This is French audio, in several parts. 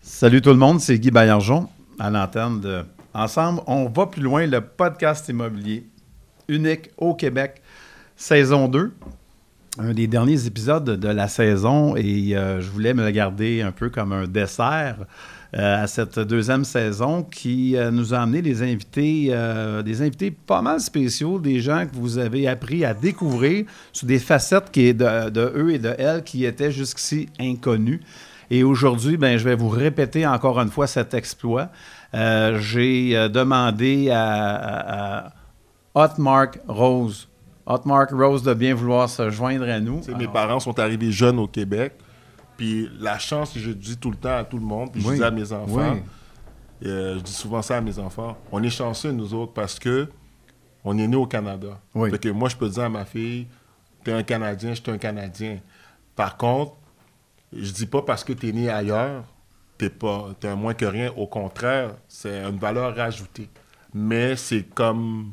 Salut tout le monde, c'est Guy Baillargeon à l'antenne de Ensemble. On va plus loin, le podcast immobilier unique au Québec, saison 2. Un des derniers épisodes de la saison et euh, je voulais me le garder un peu comme un dessert à cette deuxième saison qui euh, nous a amené des invités, euh, des invités pas mal spéciaux, des gens que vous avez appris à découvrir sous des facettes qui est de, de eux et de elles qui étaient jusqu'ici inconnues. Et aujourd'hui, ben, je vais vous répéter encore une fois cet exploit. Euh, J'ai euh, demandé à, à, à Hotmark Rose, Hotmark Rose de bien vouloir se joindre à nous. Tu sais, mes parents sont arrivés jeunes au Québec. Puis la chance, je dis tout le temps à tout le monde, puis je dis à mes enfants, oui. euh, je dis souvent ça à mes enfants, on est chanceux nous autres parce que on est né au Canada. Oui. Fait que moi, je peux dire à ma fille, t'es un Canadien, je suis un Canadien. Par contre, je dis pas parce que t'es né ailleurs, t'es pas, t'es un moins que rien. Au contraire, c'est une valeur rajoutée. Mais c'est comme,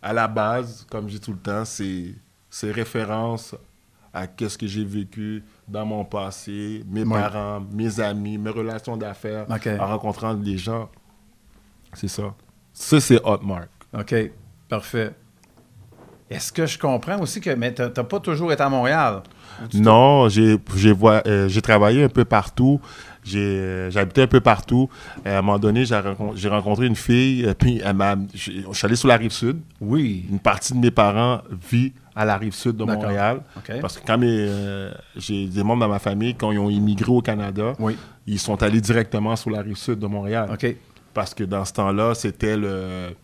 à la base, comme je dis tout le temps, c'est, c'est référence à qu'est-ce que j'ai vécu dans mon passé, mes Oui. parents, mes amis, mes relations d'affaires, OK. en rencontrant des gens. C'est ça. Ça, c'est Hotmark. OK, parfait. Est-ce que je comprends aussi que mais t'as pas toujours été à Montréal? Non, j'ai euh, travaillé un peu partout. J'habitais un peu partout. À un moment donné, j'ai rencon- j'ai rencontré une fille, euh, puis elle je suis allé sur la rive sud. Oui. Une partie de mes parents vit à la rive sud de. Montréal. Parce que quand mes, euh, j'ai des membres dans ma famille, quand ils ont immigré au Canada, Oui. ils sont allés directement sur la rive sud de Montréal. Parce que dans ce temps-là, c'était le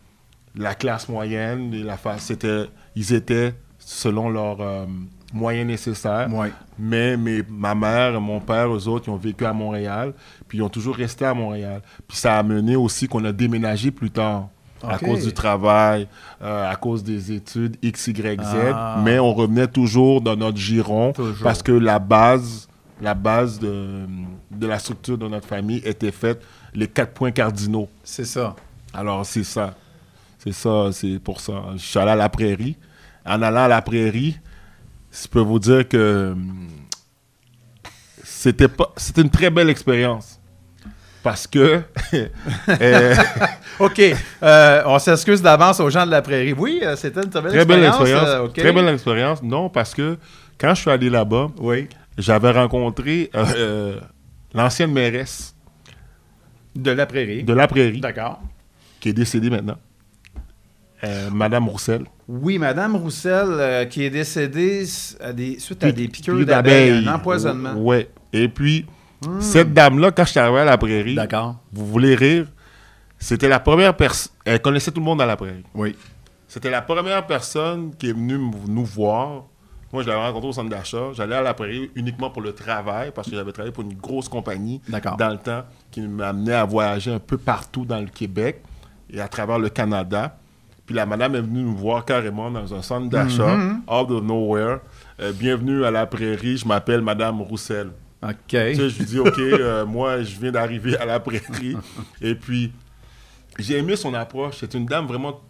la classe moyenne. la c'était, ils étaient selon leurs euh, moyens nécessaires. Oui. Mais mes, ma mère et mon père, eux autres, ils ont vécu à Montréal, puis ils ont toujours resté à Montréal. Puis ça a mené aussi qu'on a déménagé plus tard. À cause du travail, euh, à cause des études, X, Y, Z. Ah. Mais on revenait toujours dans notre giron Toujours. parce que la base, la base de, de la structure de notre famille était faite, les quatre points cardinaux. C'est ça. Alors, c'est ça. C'est ça, c'est pour ça. Je suis allé à la prairie. En allant à la prairie, je peux vous dire que c'était pas c'était une très belle expérience. Parce que euh, OK. Euh, on s'excuse d'avance aux gens de la prairie. Oui, euh, c'était une très belle très belle expérience. expérience. euh, OK. Très belle expérience. Non, parce que quand je suis allé là-bas, Oui. j'avais rencontré l'ancienne mairesse De la prairie. de la prairie, D'accord. qui est décédée maintenant, Madame Roussel. Oui, Madame Roussel, qui est décédée s- à des, suite à des piqûres d'abeilles, un empoisonnement. Ouais. Et puis, cette dame-là, quand je suis arrivé à la prairie, D'accord. vous voulez rire, c'était la première personne. Elle connaissait tout le monde dans la prairie. Oui. C'était la première personne qui est venue m- nous voir. Moi, je l'avais rencontré au centre d'achat. J'allais à la prairie uniquement pour le travail, parce que j'avais travaillé pour une grosse compagnie D'accord. dans le temps qui m'amenait à voyager un peu partout dans le Québec et à travers le Canada. Puis la madame est venue nous voir carrément dans un centre d'achat, Mhm. out of nowhere. Euh, bienvenue à la prairie, je m'appelle Madame Roussel. OK. Tu sais, je lui dis, OK, euh, moi, je viens d'arriver à la prairie. Et puis, j'ai aimé son approche. C'est une dame vraiment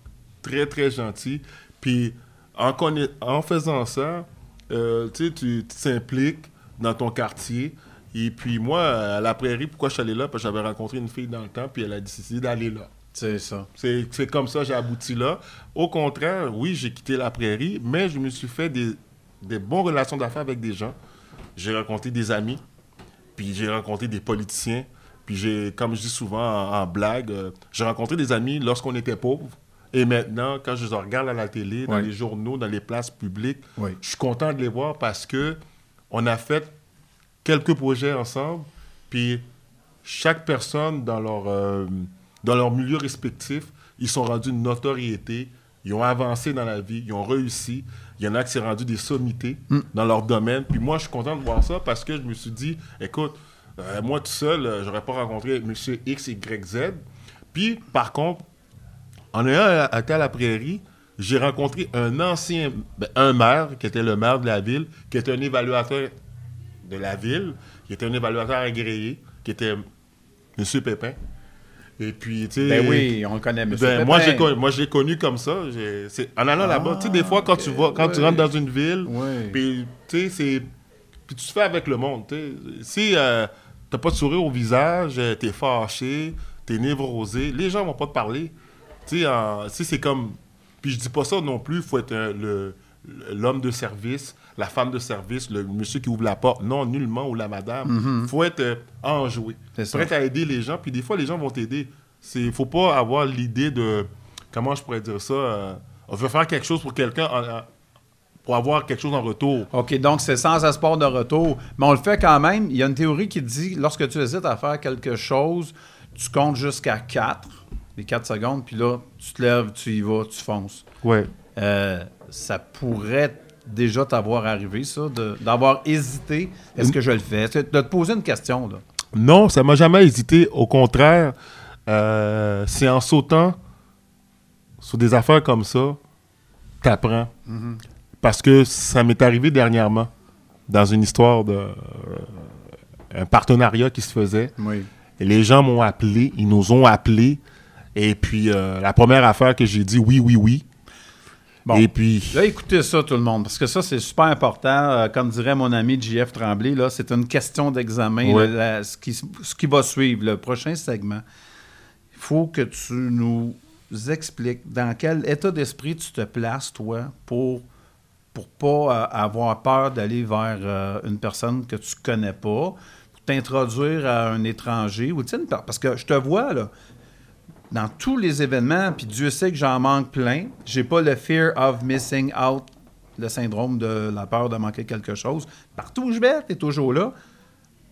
très, très gentille. Puis, en, conna- en faisant ça, euh, tu t'impliques dans ton quartier. Et puis, moi, à la prairie, pourquoi je suis allé là? Parce que j'avais rencontré une fille dans le temps, puis elle a décidé d'aller là. C'est ça. C'est c'est comme ça j'ai abouti là. Au contraire, oui, j'ai quitté la prairie, mais je me suis fait des, des bonnes relations d'affaires avec des gens. J'ai rencontré des amis, puis j'ai rencontré des politiciens, puis j'ai, comme je dis souvent en, en blague, euh, j'ai rencontré des amis lorsqu'on était pauvres. Et maintenant, quand je les regarde à la télé, dans les journaux, dans les places publiques, Oui. je suis content de les voir parce que on a fait quelques projets ensemble, puis chaque personne dans leur, euh, dans leur milieu respectif, ils sont rendus une notoriété, ils ont avancé dans la vie, ils ont réussi. Il y en a qui s'est rendu des sommités dans leur domaine. Puis moi, je suis content de voir ça parce que je me suis dit, écoute, euh, moi tout seul, euh, j'aurais pas rencontré M. X, Y, Z. Puis, par contre, en ayant été à la prairie, j'ai rencontré un ancien, ben, un maire, qui était le maire de la ville, qui était un évaluateur de la ville, qui était un évaluateur agréé, qui était M. Pépin. Et puis, tu sais. Ben oui, on le connaît, monsieur. Ben, moi, j'ai connu, moi, je l'ai connu comme ça. En allant là-bas, tu sais, des fois, quand, tu, vas, quand tu rentres dans une ville, puis, tu sais, c'est. Puis tu te fais avec le monde, tu sais. Si euh, t'as pas de sourire au visage, euh, t'es fâché, t'es névrosé, les gens vont pas te parler. Tu sais, c'est comme. Puis je dis pas ça non plus, faut être le l'homme de service, la femme de service, le monsieur qui ouvre la porte. Non, nullement, ou la madame. faut être euh, enjoué. Ça. Prêt à aider les gens, puis des fois, les gens vont t'aider. Il faut pas avoir l'idée de. Comment je pourrais dire ça euh, On veut faire quelque chose pour quelqu'un pour avoir quelque chose en retour. OK, donc c'est sans espoir de retour. Mais on le fait quand même. Il y a une théorie qui dit lorsque tu hésites à faire quelque chose, tu comptes jusqu'à 4, les 4 secondes, puis là, tu te lèves, tu y vas, tu fonces. Ouais. Euh, ça pourrait déjà t'avoir arrivé, ça, d'avoir hésité. Est-ce que je le fais? Que- De te poser une question, là. Non, ça m'a jamais hésité. Au contraire, euh, c'est en sautant sur des affaires comme ça, t'apprends. Parce que ça m'est arrivé dernièrement dans une histoire de euh, un partenariat qui se faisait. Oui. Et les gens m'ont appelé, ils nous ont appelés. Et puis euh, la première affaire que j'ai dit oui, oui, oui. Bon. Et puis Là, écoutez ça, tout le monde, parce que ça, c'est super important. Euh, comme dirait mon ami JF Tremblay, là, c'est une question d'examen. Ouais. là, la- ce, qui, ce qui va suivre, le prochain segment, il faut que tu nous expliques dans quel état d'esprit tu te places, toi, pour pour pas euh, avoir peur d'aller vers euh, une personne que tu connais pas, pour t'introduire à un étranger, ou une parce que je te vois, là, dans tous les événements, puis Dieu sait que j'en manque plein, j'ai pas le fear of missing out, le syndrome de la peur de manquer quelque chose. Partout où je vais, tu es toujours là.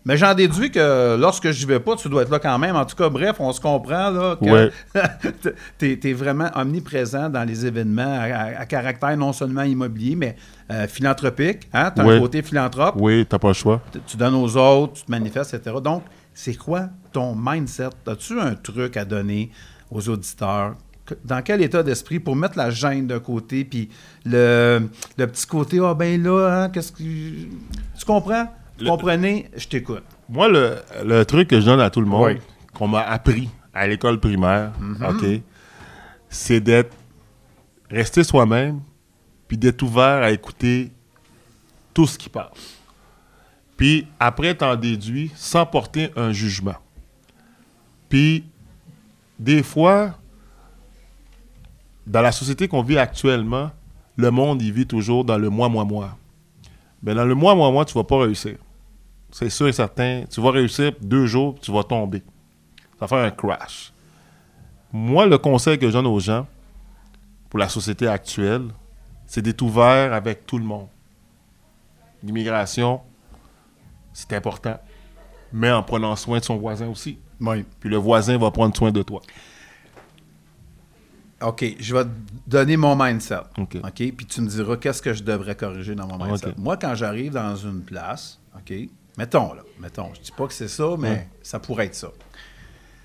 Mais j'en déduis que lorsque je vais pas, tu dois être là quand même. En tout cas, bref, on se comprend là, que Ouais. tu es, vraiment omniprésent dans les événements à, à- à caractère non seulement immobilier, mais euh, philanthropique. Hein? Tu as un côté philanthrope oui, t'as pas le choix. tu- tu donnes aux autres, tu te manifestes, etc. Donc, c'est quoi ton mindset? As-tu un truc à donner aux auditeurs? Dans quel état d'esprit pour mettre la gêne de côté, puis le, le petit côté, ah ben là, hein, qu'est-ce que. Tu comprends? Vous comprenez? Je t'écoute. Moi, le, le truc que je donne à tout le monde, Oui. qu'on m'a appris à l'école primaire, OK, c'est d'être rester soi-même, puis d'être ouvert à écouter tout ce qui passe. Puis après, t'en déduis sans porter un jugement. Puis, des fois, dans la société qu'on vit actuellement, le monde, il vit toujours dans le moi, moi, moi. Mais dans le moi, moi, moi, tu vas pas réussir. C'est sûr et certain. Tu vas réussir deux jours, tu vas tomber. Ça va faire un crash. Moi, le conseil que je donne aux gens pour la société actuelle, c'est d'être ouvert avec tout le monde. L'immigration, c'est important, mais en prenant soin de son voisin aussi. Oui. Puis le voisin va prendre soin de toi. OK, je vais te donner mon mindset. OK. Puis tu me diras qu'est-ce que je devrais corriger dans mon mindset? OK. Moi, quand j'arrive dans une place, OK, mettons là, mettons, je dis pas que c'est ça, mais ça pourrait être ça.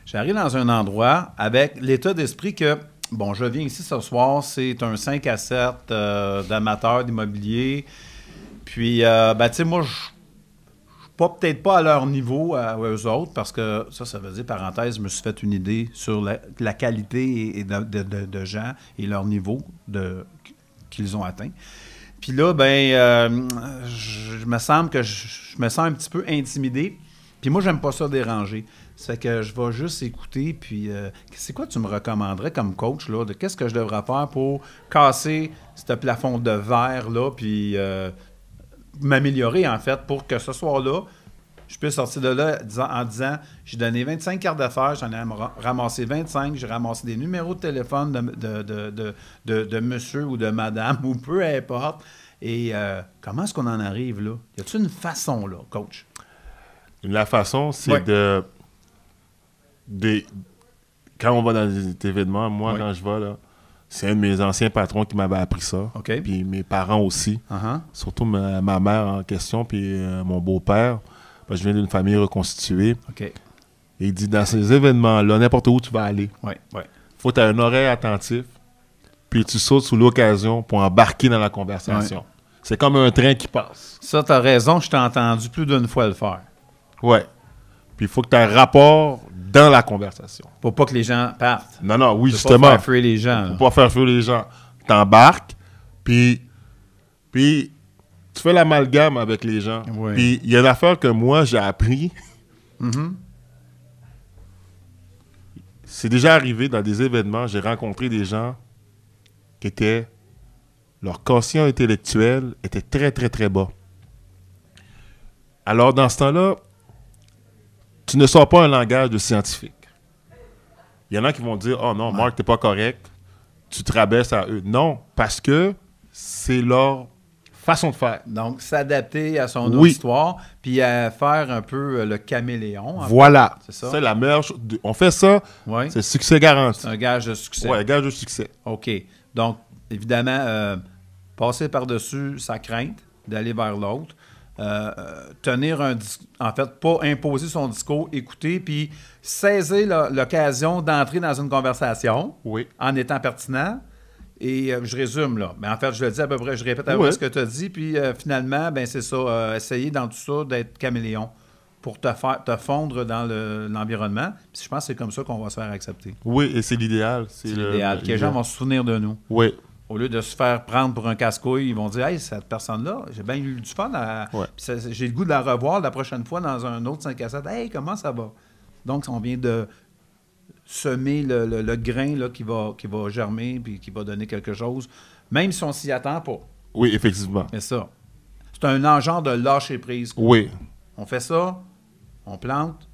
J'arrive dans un endroit avec l'état d'esprit que, bon, je viens ici ce soir, c'est un 5 à 7 euh, d'amateurs d'immobilier. Puis, euh, ben, tu sais, moi, je pas peut-être pas à leur niveau, à eux autres, parce que ça, ça veut dire, parenthèse, je me suis fait une idée sur la, qualité et, de, gens et leur niveau qu'ils ont atteint. Puis là, ben, euh, je, me sens un petit peu intimidé. Puis moi, j'aime pas ça déranger. Fait que je vais juste écouter. Puis, euh, c'est quoi tu me recommanderais comme coach, là, de qu'est-ce que je devrais faire pour casser ce plafond de verre, là, puis euh, m'améliorer, en fait, pour que ce soir-là, je puisse sortir de là en disant j'ai donné 25 cartes d'affaires, j'en ai ra- ramassé 25, j'ai ramassé des numéros de téléphone de, de, de, de, de- monsieur ou de madame ou peu importe. Et euh, comment est-ce qu'on en arrive là? Y a-t-il une façon là, coach? La façon, c'est de, de- Quand on va dans des événements, moi, quand je vais, là, c'est un de mes anciens patrons qui m'avait appris ça. Puis mes parents aussi. Uh-huh. Surtout ma, ma mère en question, puis euh, mon beau-père. Je viens d'une famille reconstituée. Et il dit dans ces événements-là, n'importe où tu vas aller, Oui, oui. faut que tu aies un oreille attentif, puis tu sautes sous l'occasion pour embarquer dans la conversation. C'est comme un train qui passe. Ça, tu as raison, je t'ai entendu plus d'une fois le faire. Ouais. Puis il faut que tu aies un rapport dans la conversation. Pour pas que les gens partent. Non, non, oui, Pour justement. Pas faire fuir les gens. Pour pas faire fuir les gens. T'embarques, puis, puis tu fais l'amalgame avec les gens. Oui. Puis il y a une affaire que moi, j'ai appris. Mhm. C'est déjà arrivé dans des événements, j'ai rencontré des gens qui étaient. Leur quotient intellectuel était très, très, très bas. Alors, dans ce temps-là, tu ne sors pas un langage de scientifique. Il y en a qui vont dire Oh non, Marc, t'es pas correct. Tu te rabaisses à eux. Non, parce que c'est leur façon de faire. Donc, s'adapter à son Oui. histoire, puis à faire un peu euh, le caméléon. Voilà. C'est ça? C'est la meilleure chose. de- On fait ça, c'est succès garanti. C'est un gage de succès. Ouais, gage de succès. OK. Donc, évidemment, euh, passer par-dessus sa crainte d'aller vers l'autre. Euh, tenir un en fait, pas imposer son discours, écouter, puis saisir l'occasion d'entrer dans une conversation Oui. en étant pertinent. Et euh, je résume là. Mais en fait, je le dis à peu près, je répète à peu près ce que tu as dit. Puis euh, finalement, ben c'est ça. essayer dans tout ça d'être caméléon pour te faire te fondre dans le- l'environnement. Puis je pense que c'est comme ça qu'on va se faire accepter. Oui, et c'est l'idéal. C'est le- l'idéal. Que les gens vont se souvenir de nous. Oui. Au lieu de se faire prendre pour un casse-couille, ils vont dire Hey, cette personne-là, j'ai bien eu du fun. à- Ouais. J'ai le goût de la revoir la prochaine fois dans un autre 5 à 7. Hey, comment ça va? Donc, on vient de semer le, le- le grain là, qui, va, qui va germer puis qui va donner quelque chose, même si on s'y attend pas. Oui, effectivement. C'est ça. C'est un engenre de lâcher prise. Oui. On fait ça, on plante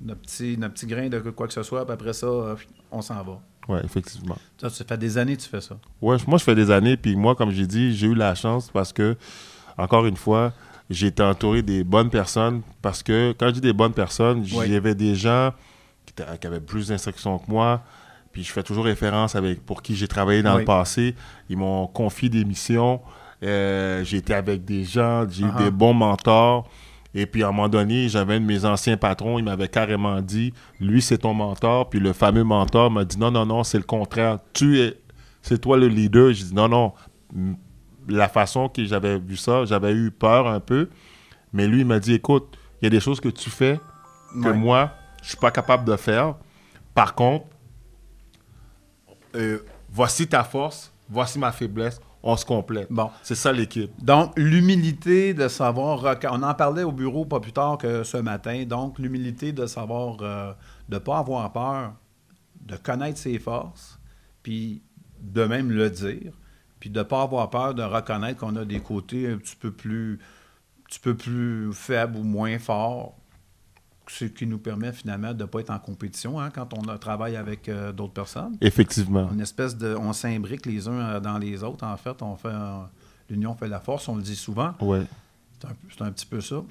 notre petit, notre petit grain de quoi que ce soit, puis après ça, euh, on s'en va. Oui, effectivement. Ça, ça fait des années que tu fais ça. Ouais, moi, je fais des années, puis moi, comme j'ai dit, j'ai eu la chance parce que, encore une fois, j'ai été entouré des bonnes personnes parce que, quand je dis des bonnes personnes, Oui. j'avais des gens qui, avaient plus d'instructions que moi, puis je fais toujours référence avec pour qui j'ai travaillé dans Oui. le passé. Ils m'ont confié des missions. Euh, j'ai été avec des gens, j'ai eu Uh-huh. des bons mentors. Et puis, à un moment donné, j'avais un de mes anciens patrons, il m'avait carrément dit, lui, c'est ton mentor. Puis le fameux mentor m'a dit, non, non, non, c'est le contraire. Tu es, c'est toi le leader. J'ai dit, non, non. La façon que j'avais vu ça, j'avais eu peur un peu. Mais lui, il m'a dit, écoute, il y a des choses que tu fais que Ouais. moi, je suis pas capable de faire. Par contre, euh, voici ta force, voici ma faiblesse, on se complète. Bon. C'est ça l'équipe. Donc, l'humilité de savoir. On en parlait au bureau pas plus tard que ce matin. Donc, l'humilité de savoir, euh, de ne pas avoir peur, de connaître ses forces, puis de même le dire, puis de ne pas avoir peur de reconnaître qu'on a des côtés un petit peu plus, un petit peu plus faibles ou moins forts. Ce qui nous permet finalement de ne pas être en compétition hein, quand on travaille avec euh, d'autres personnes. Effectivement. Une espèce de. On s'imbrique les uns euh, dans les autres. En fait, on fait. euh, L'union fait la force, on le dit souvent. Ouais. C'est un, petit peu ça.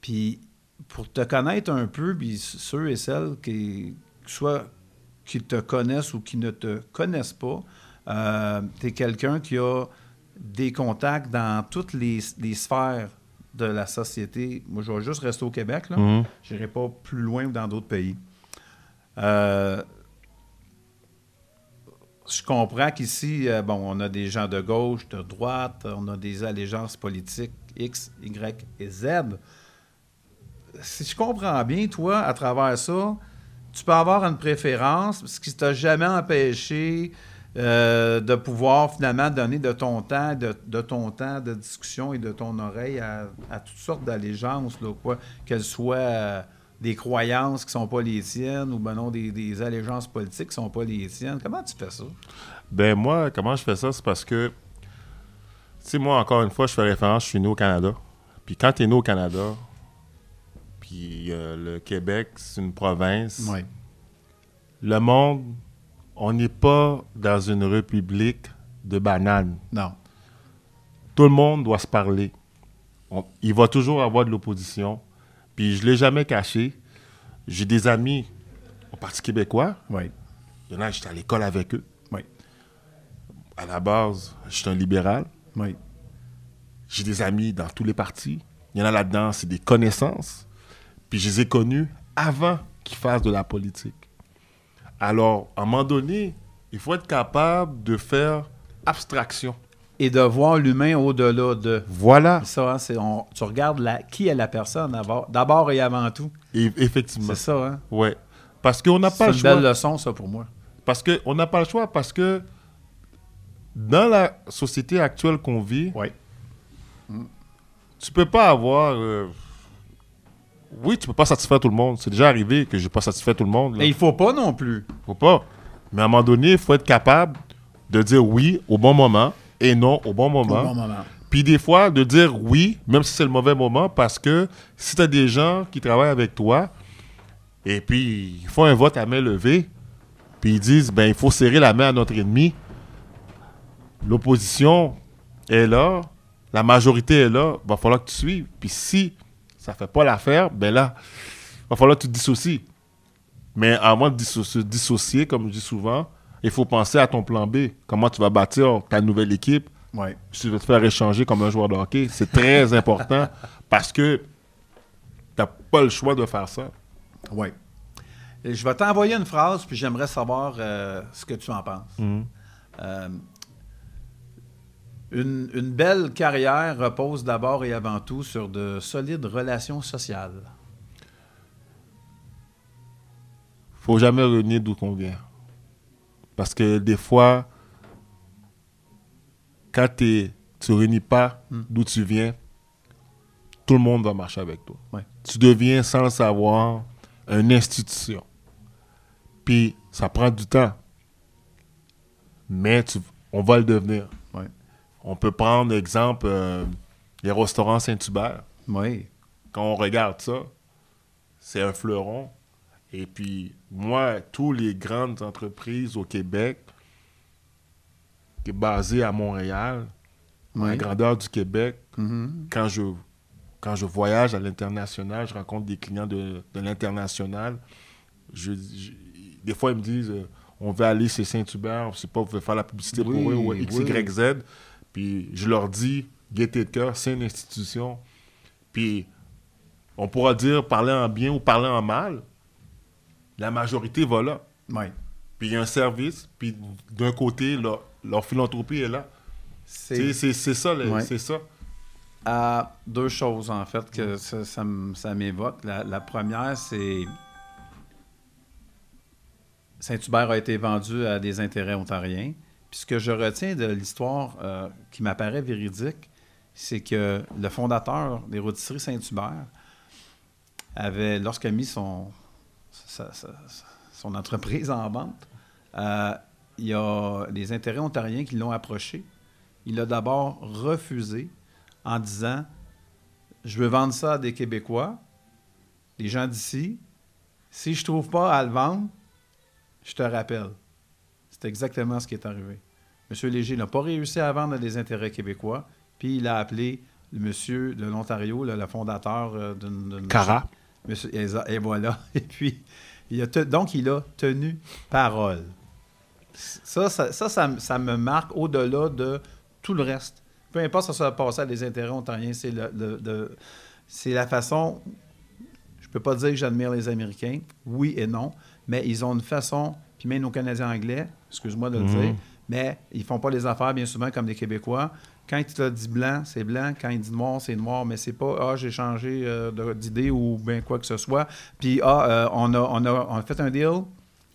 Puis, pour te connaître un peu, puis ceux et celles qui, soit qui te connaissent ou qui ne te connaissent pas, tu es quelqu'un qui a des contacts dans toutes les, les sphères de la société. Moi, je vais juste rester au Québec. Là. Mhm. Je n'irai pas plus loin dans d'autres pays. Euh, je comprends qu'ici, euh, bon, on a des gens de gauche, de droite, on a des allégeances politiques X, Y et Z. Si je comprends bien, toi, à travers ça, tu peux avoir une préférence, ce qui ne t'a jamais empêché euh, de pouvoir finalement donner de ton temps, de, de ton temps de discussion et de ton oreille à, à toutes sortes d'allégeances, quoi, qu'elles soient euh, des croyances qui ne sont pas les tiennes ou ben non, des, des allégeances politiques qui ne sont pas les tiennes. Comment tu fais ça? Ben moi, comment je fais ça, c'est parce que, tu sais, moi, encore une fois, je fais référence, je suis né au Canada. Puis quand tu es né au Canada, puis euh, le Québec, c'est une province, Oui. le monde, on n'est pas dans une république de bananes. Non. Tout le monde doit se parler. On- il va toujours avoir de l'opposition. Puis je ne l'ai jamais caché. J'ai des amis au Parti québécois. Oui. Il y en a, j'étais à l'école avec eux. Oui. À la base, je suis un libéral. Oui. J'ai des amis dans tous les partis. Il y en a là-dedans, c'est des connaissances. Puis je les ai connus avant qu'ils fassent de la politique. Alors, à un moment donné, il faut être capable de faire abstraction. Et de voir l'humain au-delà de. Voilà. Ça, hein, c'est, on- tu regardes la, qui est la personne d'abord, et avant tout. Et effectivement. C'est ça, hein? Ouais. Parce qu'on n'a C'est pas le une choix. belle leçon, ça, pour moi. Parce qu'on n'a pas le choix. Parce que dans la société actuelle qu'on vit, Oui. tu peux pas avoir. euh, Oui, tu peux pas satisfaire tout le monde. C'est déjà arrivé que je n'ai pas satisfait tout le monde. là. Et il faut pas non plus. Faut pas. Mais à un moment donné, il faut être capable de dire oui au bon moment et non au bon moment. Au bon moment. Puis des fois, de dire oui, même si c'est le mauvais moment, parce que si tu as des gens qui travaillent avec toi, et puis ils font un vote à main levée, puis ils disent, ben il faut serrer la main à notre ennemi, l'opposition est là, la majorité est là, va falloir que tu suives. Puis si ça fait pas l'affaire, ben là, va falloir que tu te dissocies. Mais avant de se dissocier, comme je dis souvent, il faut penser à ton plan B. Comment tu vas bâtir ta nouvelle équipe, Oui. si tu veux te faire échanger comme un joueur de hockey, c'est très important parce que tu n'as pas le choix de faire ça. Oui. Je vais t'envoyer une phrase, puis j'aimerais savoir euh, ce que tu en penses. Euh, une, une belle carrière repose d'abord et avant tout sur de solides relations sociales. faut jamais renier d'où qu'on vient. Parce que des fois, quand tu ne réunis pas d'où tu viens, tout le monde va marcher avec toi. Ouais. Tu deviens, sans le savoir, une institution. Puis, ça prend du temps. Mais tu- on va le devenir. On peut prendre, exemple, euh, les restaurants Saint-Hubert. Oui. Quand on regarde ça, c'est un fleuron. Et puis, moi, tous les grandes entreprises au Québec, qui est basée à Montréal, à la grandeur du Québec, Mhm. quand je, quand je voyage à l'international, je rencontre des clients de, de l'international. Je, je- des fois, ils me disent euh, on veut aller chez Saint-Hubert, on ne sait pas, vous pouvez faire la publicité Oui, pour eux, ou oui. Puis je leur dis gaieté de cœur, c'est une institution. Puis on pourra dire parler en bien ou parler en mal. La majorité va là. Oui. Puis il y a un service, puis d'un côté, leur, leur philanthropie est là. C'est ça, Ouais. c'est ça. à deux choses, en fait, que ça m'évoque. La, la première, c'est. Saint-Hubert a été vendu à des intérêts ontariens. Puis ce que je retiens de l'histoire euh, qui m'apparaît véridique, c'est que le fondateur des rôtisseries Saint-Hubert avait, lorsqu'il a mis son, son entreprise en vente, euh, il y a des intérêts ontariens qui l'ont approché. Il a d'abord refusé en disant Je veux vendre ça à des Québécois, des gens d'ici. Si je ne trouve pas à le vendre, je te rappelle. C'est exactement ce qui est arrivé. M. Léger n'a pas réussi à vendre à des intérêts québécois, puis il a appelé le monsieur de l'Ontario, le, le fondateur euh, d'une. Cara. Monsieur- et, et voilà. Et puis, il a te- donc, il a tenu parole. Ça, ça, ça, ça, me- ça me marque au-delà de tout le reste. Peu importe si ça va passer à des intérêts ontariens, c'est le, le- le- c'est la façon. Je peux pas dire que j'admire les Américains, oui et non, mais ils ont une façon, puis même nos Canadiens anglais, excuse-moi de le Mhm. dire, mais ils font pas les affaires bien souvent comme des Québécois. Quand il te dit blanc, c'est blanc. Quand il dit noir, c'est noir. Mais c'est pas ah j'ai changé euh, d'idée ou bien quoi que ce soit. Puis ah euh, on a on a on a fait un deal.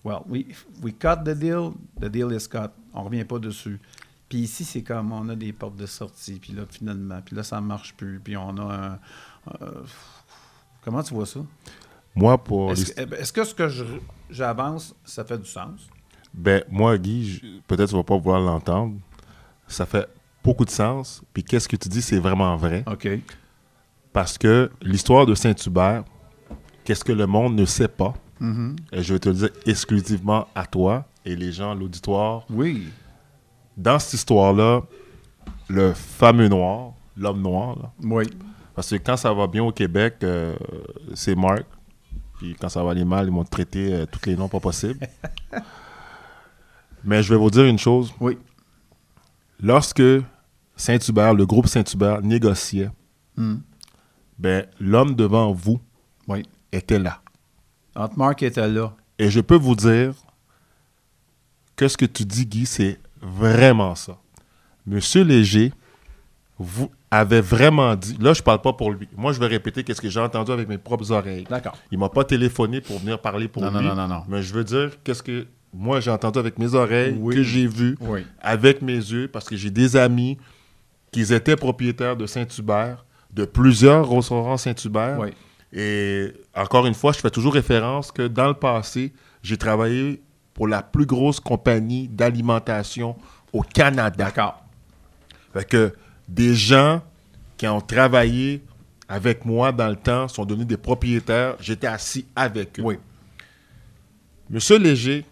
Well, we, we cut the deal. The deal is cut. On revient pas dessus. Puis ici, c'est comme on a des portes de sortie. Puis là, finalement, puis là, ça marche plus. Puis on a un. euh, comment tu vois ça? Moi, pour Est-ce est-ce que ce que je- j'avance, ça fait du sens? Ben, moi, Guy, je- peut-être tu vas pas vouloir l'entendre. Ça fait beaucoup de sens. Puis qu'est-ce que tu dis, c'est vraiment vrai. OK. Parce que l'histoire de Saint-Hubert, qu'est-ce que le monde ne sait pas, Mhm. et je vais te le dire exclusivement à toi et les gens, l'auditoire. Oui. Dans cette histoire-là, le fameux noir, l'homme noir, là, Oui. parce que quand ça va bien au Québec, euh, c'est Marc. Puis quand ça va aller mal, ils m'ont traité euh, tous les noms pas possibles. Mais je vais vous dire une chose. Oui. Lorsque Saint-Hubert, le groupe Saint-Hubert négociait, Hmm. ben, l'homme devant vous Oui. était là. Mark était là. Et je peux vous dire que ce que tu dis, Guy, c'est vraiment ça. Monsieur Léger vous avait vraiment dit, là je parle pas pour lui, moi je vais répéter qu'est-ce que j'ai entendu avec mes propres oreilles. D'accord. Il m'a pas téléphoné pour venir parler pour Non, non, lui. non, non, non. Mais je veux dire qu'est-ce que moi j'ai entendu avec mes oreilles, Oui. que j'ai vu, Oui. avec mes yeux, parce que j'ai des amis qui étaient propriétaires de Saint-Hubert, de plusieurs restaurants Saint-Hubert. Oui. Et encore une fois, je fais toujours référence que dans le passé, j'ai travaillé pour la plus grosse compagnie d'alimentation au Canada. D'accord. Fait que des gens qui ont travaillé avec moi dans le temps sont devenus des propriétaires. J'étais assis avec eux. Oui. Monsieur Léger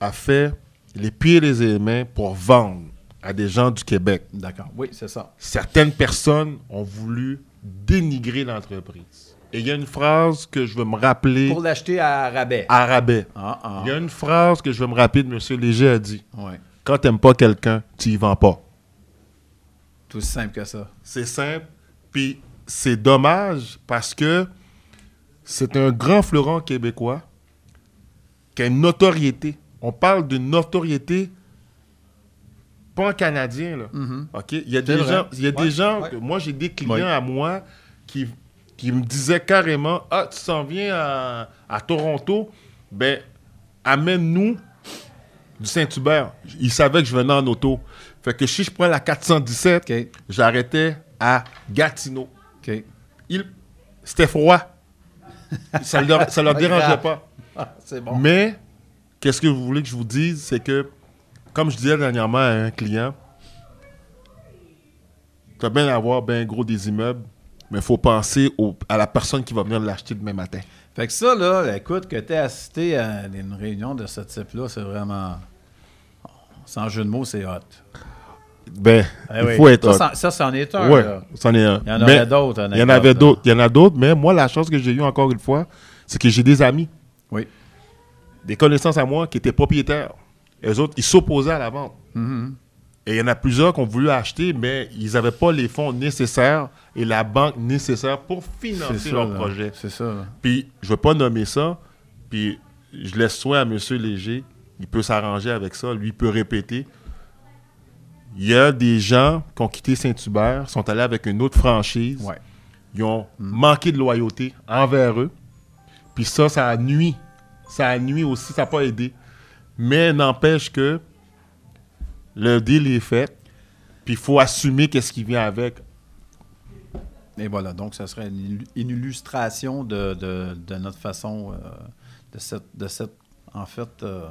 a fait les pieds et les mains pour vendre à des gens du Québec. D'accord. Oui, c'est ça. Certaines personnes ont voulu dénigrer l'entreprise. Et il y a une phrase que je veux me rappeler Pour l'acheter à rabais. à rabais. Ah, ah. Il y a une phrase que je veux me rappeler de Monsieur Léger a dit Ouais. Quand t'aimes pas quelqu'un, tu y vends pas. Tout aussi simple que ça. C'est simple. Puis c'est dommage parce que c'est un grand fleuron québécois qui a une notoriété. On parle d'une notoriété pas en canadien, là. OK? Il y a des vrai. gens, il y a Ouais, des gens ouais. que- moi, j'ai des clients Ouais. à moi qui, qui me disaient carrément Ah, tu s'en viens à, à Toronto, ben, amène-nous du Saint-Hubert. Ils savaient que je venais en auto. Fait que si je prends la 417, OK. j'arrêtais à Gatineau. Il- C'était froid. ça ne leur, ça leur dérangeait pas. Ah, c'est bon. Mais, qu'est-ce que vous voulez que je vous dise, c'est que, comme je disais dernièrement à un client, tu as bien avoir bien gros des immeubles, mais il faut penser au- à la personne qui va venir l'acheter demain matin. Fait que ça, là, écoute, que tu assisté à une réunion de ce type-là, c'est vraiment. Sans jeu de mots, c'est hot. Ben, Eh il oui. faut être... Ça, c'en est un. Ouais, là. c'en est un. Il y en aurait d'autres. Il y en avait d'autres. Il y en a d'autres, mais moi, la chance que j'ai eue encore une fois, c'est que j'ai des amis, Oui. des connaissances à moi qui étaient propriétaires. Les autres, ils s'opposaient à la vente. Mhm. Et il y en a plusieurs qui ont voulu acheter, mais ils n'avaient pas les fonds nécessaires et la banque nécessaire pour financer ça. leur là. projet. C'est ça. là. Puis, je ne vais pas nommer ça, puis je laisse soin à M. Léger. Il peut s'arranger avec ça. Lui, il peut répéter. Il y a des gens qui ont quitté Saint-Hubert, sont allés avec une autre franchise. Ouais. Ils ont manqué de loyauté envers eux. Puis ça, ça a nuit. Ça a nuit aussi, ça n'a pas aidé. Mais n'empêche que le deal est fait. Puis il faut assumer qu'est-ce qui vient avec. Et voilà, donc ça serait une, illu- une illustration de, de- de notre façon, euh, de, cette, de cette, en fait, euh,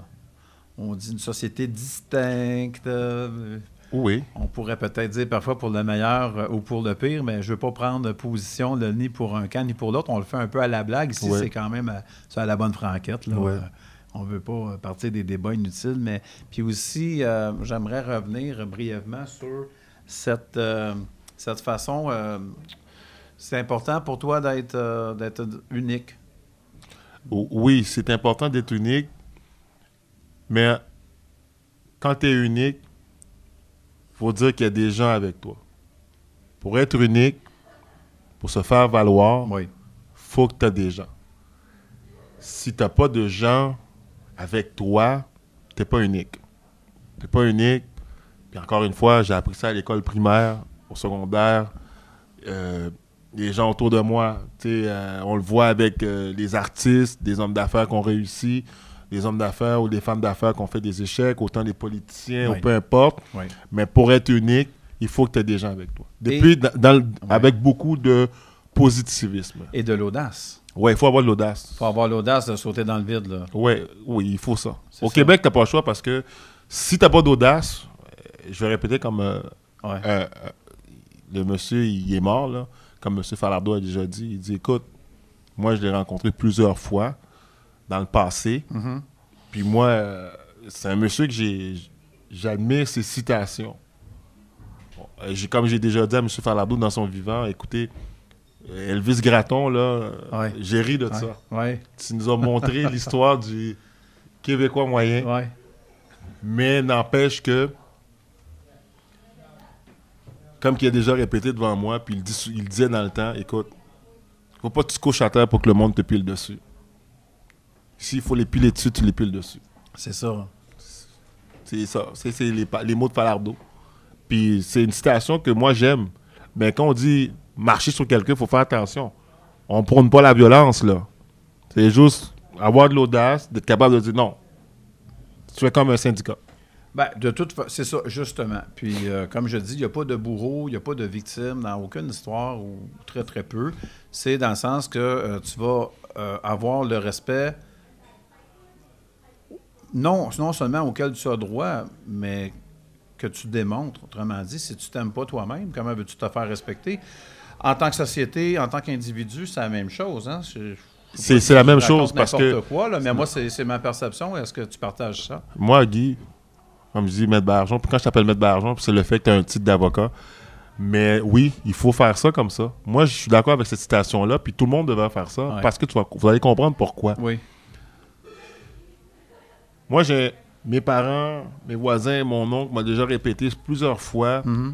on dit une société distincte. euh, Oui. on pourrait peut-être dire parfois pour le meilleur euh, ou pour le pire, mais je ne veux pas prendre position là, ni pour un camp ni pour l'autre. On le fait un peu à la blague. Ici, Ouais. c'est quand même à, à la bonne franquette. Là. Euh, on ne veut pas euh, partir des débats inutiles, mais puis aussi, euh, j'aimerais revenir brièvement sur cette, euh, cette façon. euh, c'est important pour toi d'être euh, d'être unique. Oui, c'est important d'être unique. Mais quand tu es unique, faut dire qu'il y a des gens avec toi. Pour être unique, pour se faire valoir, Oui. faut que tu as des gens. Si tu n'as pas de gens avec toi, tu n'es pas unique. Tu n'es pas unique. Puis encore une fois, j'ai appris ça à l'école primaire, au secondaire. Euh, les gens autour de moi, euh, on le voit avec euh, les artistes, des hommes d'affaires qui ont réussi, des hommes d'affaires ou des femmes d'affaires qui ont fait des échecs, autant des politiciens Oui. ou peu importe. Oui. Mais pour être unique, il faut que tu aies des gens avec toi. Depuis, dans- avec beaucoup de positivisme. Et de l'audace. Ouais, il faut avoir de l'audace. Il faut avoir l'audace de sauter dans le vide. Là. Ouais, oui, il faut ça. Au ça. Québec, tu n'as pas le choix parce que si tu n'as pas d'audace, euh, je vais répéter comme euh, Ouais. euh, le monsieur, il est mort, là, comme M. Falardeau a déjà dit. Il dit Écoute, moi, je l'ai rencontré plusieurs fois dans le passé. Mhm. Puis moi, euh, c'est un monsieur que j'admire ses citations. Bon, euh, comme j'ai déjà dit à M. Falardeau dans son vivant, écoutez, euh, Elvis Gratton, là, Ouais. j'ai ri de Ouais. ça. Ouais. Tu nous as montré l'histoire du Québécois moyen, mais n'empêche que, comme il a déjà répété devant moi, puis il, dit- il disait dans le temps, écoute, faut pas que tu te couches à terre pour que le monde te pile dessus. S'il faut les piler dessus, tu les piles dessus. C'est ça. C'est ça. C'est les, mots de Falardeau. Puis c'est une citation que moi j'aime. Mais quand on dit marcher sur quelqu'un, il faut faire attention. On prône pas la violence, là. C'est juste avoir de l'audace, d'être capable de dire non. Tu es comme un syndicat. Ben, de toute façon, c'est ça, justement. Puis, euh, comme je dis, il n'y a pas de bourreau, il n'y a pas de victime dans aucune histoire, ou très, très peu. C'est dans le sens que euh, tu vas euh, avoir le respect, non, non seulement auquel tu as droit, mais que tu démontres. Autrement dit, si tu t'aimes pas toi-même, comment veux-tu te faire respecter? En tant que société, en tant qu'individu, c'est la même chose. Hein? Je- C'est c'est la même chose parce que quoi, là, mais moi, c'est c'est ma perception. Est-ce que tu partages ça? moi, Guy, comme je dis, Maître Barjon, puis quand je t'appelle Maître Barjon, c'est le fait que tu as un titre d'avocat. Mais oui, il faut faire ça comme ça. Moi, je suis d'accord avec cette citation-là, puis tout le monde devrait faire ça, Ouais. parce que tu vas, vous allez comprendre pourquoi. Oui. Moi, j'ai mes parents, mes voisins, mon oncle m'ont déjà répété plusieurs fois Mhm.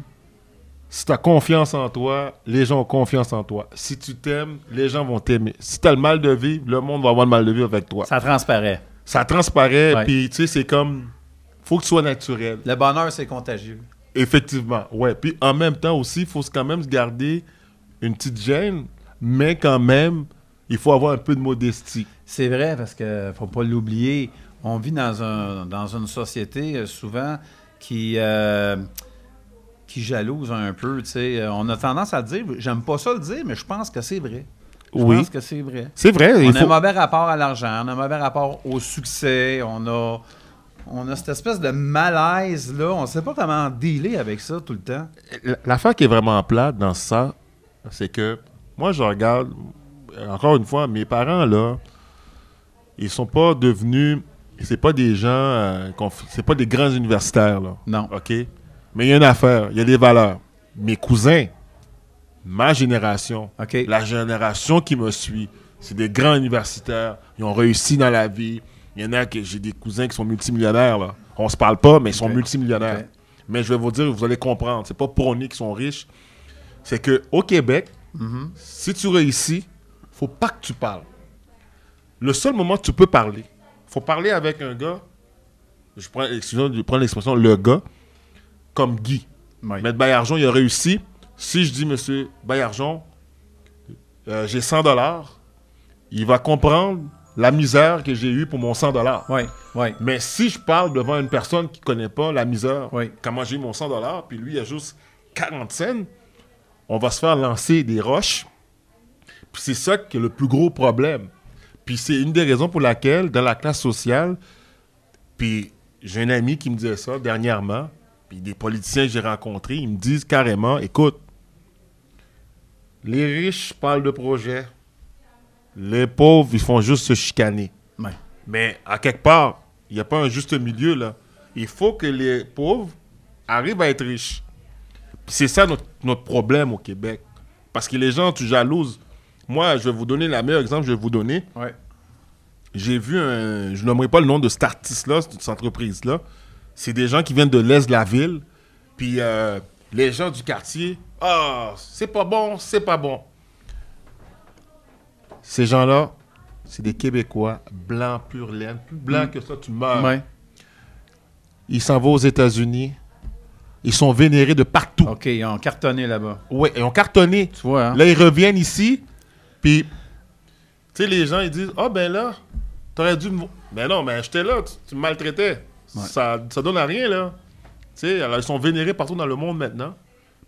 si tu as confiance en toi, les gens ont confiance en toi. Si tu t'aimes, les gens vont t'aimer. Si tu as le mal de vivre, le monde va avoir le mal de vivre avec toi. Ça, Ça transparaît. transparaît, Ouais. puis tu sais, c'est comme. faut que ce soit naturel. Le bonheur, c'est contagieux. Effectivement, ouais. Puis en même temps aussi, il faut quand même se garder une petite gêne, mais quand même, il faut avoir un peu de modestie. C'est vrai, parce que faut pas l'oublier. On vit dans, un, dans une société euh, souvent qui, euh, qui jalouse un peu. tu sais. Euh, On a tendance à dire, j'aime pas ça le dire, mais je pense que c'est vrai. Je Oui. pense que c'est vrai. C'est vrai, On il a faut- un mauvais rapport à l'argent, on a un mauvais rapport au succès, on a, on a cette espèce de malaise là, on sait pas comment dealer avec ça tout le temps. L'affaire qui est vraiment plate dans ça, c'est que moi, je regarde, encore une fois, mes parents, là, ils sont pas devenus, c'est pas des gens, euh, c'est pas des grands universitaires, là, Non. OK? Mais il y a une affaire, il y a des valeurs. Mes cousins, ma génération, la génération qui me suit, c'est des grands universitaires, ils ont réussi dans la vie. Il y en a que j'ai des cousins qui sont multimillionnaires, là. On se parle pas, mais ils sont multimillionnaires. Mais je vais vous dire, vous allez comprendre. C'est pas prôné qu'ils sont riches. C'est que au Québec, Mhm. si tu réussis, faut pas que tu parles. Le seul moment que tu peux parler, faut parler avec un gars. Je prends, excusez-moi, je prends l'expression le gars comme Guy. Oui. Maître Bayarjon, il a réussi. Si je dis, monsieur Bayarjon, euh, j'ai 100 dollars, il va comprendre la misère que j'ai eue pour mon 100 dollars. Oui, oui. Mais si je parle devant une personne qui connaît pas la misère, Oui. comment j'ai eu mon 100 dollars, puis lui il a juste 40 cents, on va se faire lancer des roches. Puis c'est ça qui est le plus gros problème. Puis c'est une des raisons pour laquelle, dans la classe sociale, puis j'ai un ami qui me disait ça dernièrement, puis des politiciens que j'ai rencontrés, ils me disent carrément, écoute, les riches parlent de projets, les pauvres, ils font juste se chicaner. Mais à quelque part, il n'y a pas un juste milieu là. Il faut que les pauvres arrivent à être riches. C'est ça notre, notre problème au Québec. Parce que les gens, tu jalouses. Moi, je vais vous donner le meilleur exemple, je vais vous donner. Oui. J'ai vu un. Je nommerai pas le nom de cet artiste-là, de cette entreprise-là. C'est des gens qui viennent de l'est de la ville. Puis euh, les gens du quartier, ah, c'est pas bon, c'est pas bon. Ces gens-là, c'est des Québécois, blancs, pur laine. Plus blancs que ça, tu meurs. Oui. Ils s'en vont aux États-Unis. Ils sont vénérés de partout. OK, ils ont cartonné là-bas. Ouais, ils ont cartonné. Tu vois, hein? Là, ils reviennent ici, puis, tu sais, les gens, ils disent, ah, ben là, t'aurais dû me... Ben non, mais j'étais là, tu, tu me maltraitais. Ouais. Ça, ça donne à rien, là. Tu sais, alors, ils sont vénérés partout dans le monde maintenant.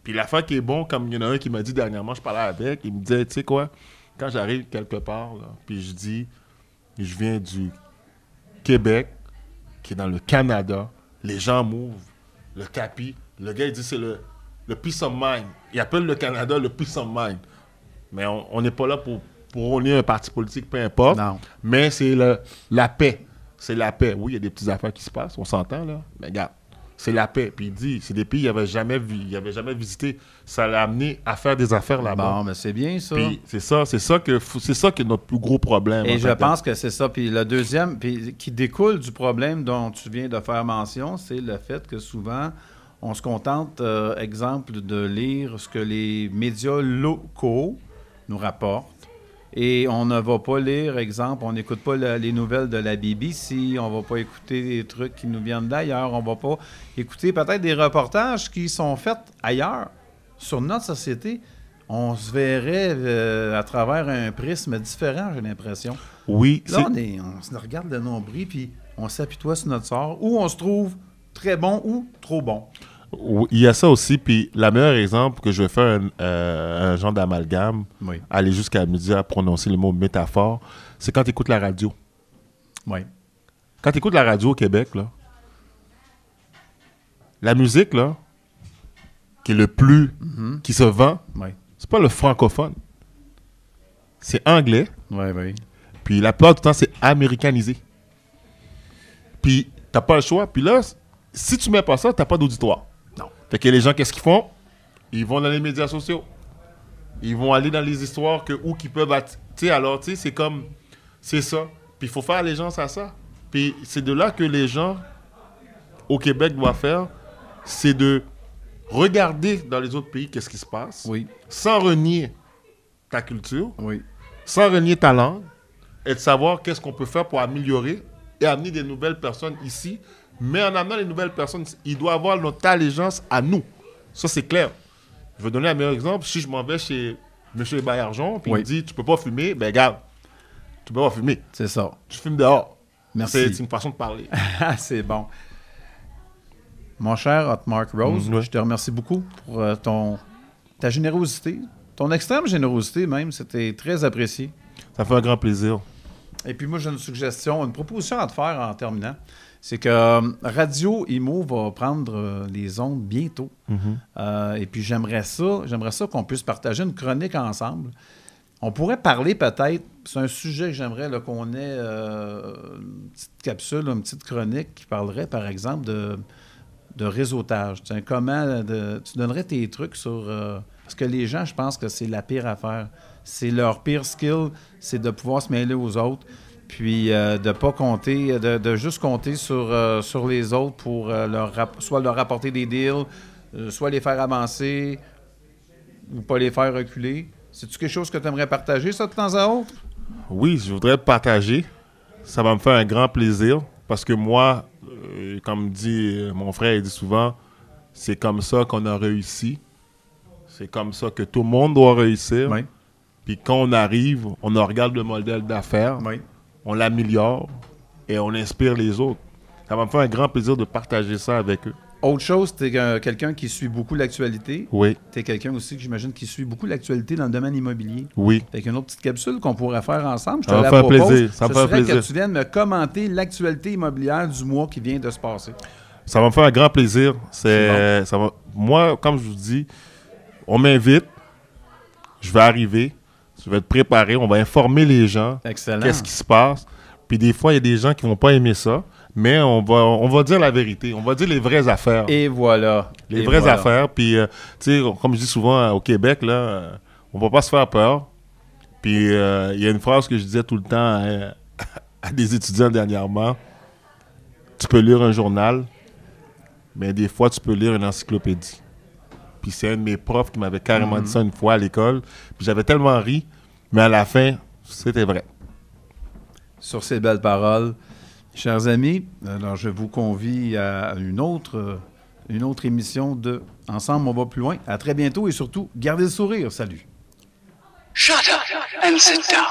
Puis l'affaire qui est bon, comme il y en a un qui m'a dit dernièrement, je parlais avec, il me disait, tu sais quoi, quand j'arrive quelque part, là, puis je dis, je viens du Québec, qui est dans le Canada, les gens m'ouvrent le tapis. Le gars, il dit, c'est le, le peace of mind. Il appelle le Canada le peace of mind. Mais on n'est pas là pour, rôler un parti politique, peu importe. Non. Mais c'est la paix. C'est la paix. Oui, il y a des petites affaires qui se passent, on s'entend, là. Mais regarde, c'est la paix. Puis il dit, c'est des pays qu'il n'avait jamais, vu, il avait jamais visité. Ça l'a amené à faire des affaires là-bas. Bon, mais c'est bien ça. Puis c'est ça, c'est ça que c'est ça qui est notre plus gros problème. Et je que- pense que c'est ça. Puis le deuxième, puis qui découle du problème dont tu viens de faire mention, c'est le fait que souvent, on se contente, euh, exemple, de lire ce que les médias locaux nous rapportent. Et on ne va pas lire, exemple, on n'écoute pas la- les nouvelles de la BBC, on va pas écouter des trucs qui nous viennent d'ailleurs, on va pas écouter peut-être des reportages qui sont faits ailleurs sur notre société, on se verrait euh, à travers un prisme différent, j'ai l'impression. Oui, Là, on, est, on se regarde de nombril, puis on s'apitoie sur notre sort, ou on se trouve très bon ou trop bon. Il y a ça aussi, puis la meilleure exemple que je vais faire un, euh, un genre d'amalgame, Oui. aller jusqu'à me dire à prononcer le mot métaphore, c'est quand tu écoutes la radio. Oui. Quand tu écoutes la radio au Québec, là, la musique, là, qui est le plus, qui se vend, Oui. c'est pas le francophone. C'est anglais, Oui, oui. puis la plupart du temps, c'est américanisé. Puis, t'as pas le choix. Puis là, si tu mets pas ça, t'as pas d'auditoire. Fait que les gens, qu'est-ce qu'ils font? Ils vont dans les médias sociaux. Ils vont aller dans les histoires que où qu'ils peuvent... Tu sais, alors, tu sais, c'est comme... C'est ça. Puis il faut faire allégeance à ça. Puis c'est de là que les gens au Québec doivent faire, c'est de regarder dans les autres pays qu'est-ce qui se passe, Oui. sans renier ta culture, Oui. sans renier ta langue, et de savoir qu'est-ce qu'on peut faire pour améliorer et amener des nouvelles personnes ici. Mais en amenant les nouvelles personnes, il doit avoir notre allégeance à nous. Ça, c'est clair. Je vais donner un meilleur exemple. Si je m'en vais chez M. Bayarjon, puis Oui. il me dit, tu peux pas fumer, ben regarde, tu peux pas fumer. C'est ça. Tu fumes dehors. Merci. C'est une façon de parler. C'est bon. Mon cher Hot Mark Rose, Mm, ouais. je te remercie beaucoup pour euh, ton, ta générosité, ton extrême générosité même. C'était très apprécié. Ça fait un grand plaisir. Et puis moi, j'ai une suggestion, une proposition à te faire en terminant. C'est que euh, Radio Imo va prendre euh, les ondes bientôt. Euh, et puis j'aimerais ça, j'aimerais ça qu'on puisse partager une chronique ensemble. On pourrait parler peut-être, c'est un sujet que j'aimerais qu'on ait euh, une petite capsule, une petite chronique qui parlerait par exemple de, de réseautage. Comment de- tu donnerais tes trucs sur... euh, parce que les gens, je pense que c'est la pire affaire. C'est leur pire skill, c'est de pouvoir se mêler aux autres, puis euh, de pas compter, de, de juste compter sur, euh, sur les autres pour euh, leur soit leur apporter des deals, euh, soit les faire avancer ou pas les faire reculer. C'est-tu quelque chose que tu aimerais partager, ça, de temps à autre? Oui, je voudrais partager. Ça va me faire un grand plaisir parce que moi, euh, comme dit euh, mon frère, il dit souvent, c'est comme ça qu'on a réussi. C'est comme ça que tout le monde doit réussir. Oui. Puis quand on arrive, on regarde le modèle d'affaires, Oui. On l'améliore et on inspire les autres. Ça va me faire un grand plaisir de partager ça avec eux. Autre chose, tu es quelqu'un qui suit beaucoup l'actualité. Oui, Tu es quelqu'un aussi que j'imagine qui suit beaucoup l'actualité dans le domaine immobilier. oui. Avec une autre petite capsule qu'on pourrait faire ensemble. Je te Ça me la fait propose. plaisir, ça me fait plaisir. que tu viennes me commenter l'actualité immobilière du mois qui vient de se passer. Ça va me faire un grand plaisir. C'est, ça va, moi, comme je vous dis, on m'invite, je vais arriver, je vais être préparé, on va informer les gens Excellent. qu'est-ce qui se passe. Puis des fois, il y a des gens qui vont pas aimer ça, mais on va, on va dire la vérité, on va dire les vraies affaires. Et voilà. les Et vraies voilà. affaires. Puis, euh, tu sais, comme je dis souvent euh, au Québec, là, euh, on va pas se faire peur. Puis, euh, il y a une phrase que je disais tout le temps à, à des étudiants dernièrement. Tu peux lire un journal, mais des fois, tu peux lire une encyclopédie. Puis c'est un de mes profs qui m'avait carrément dit ça une fois à l'école. Puis j'avais tellement ri, mais à la fin, c'était vrai. Sur ces belles paroles, chers amis, alors je vous convie à une autre, une autre émission de Ensemble, on va plus loin. À très bientôt et surtout, gardez le sourire. Salut. Shut up and sit down.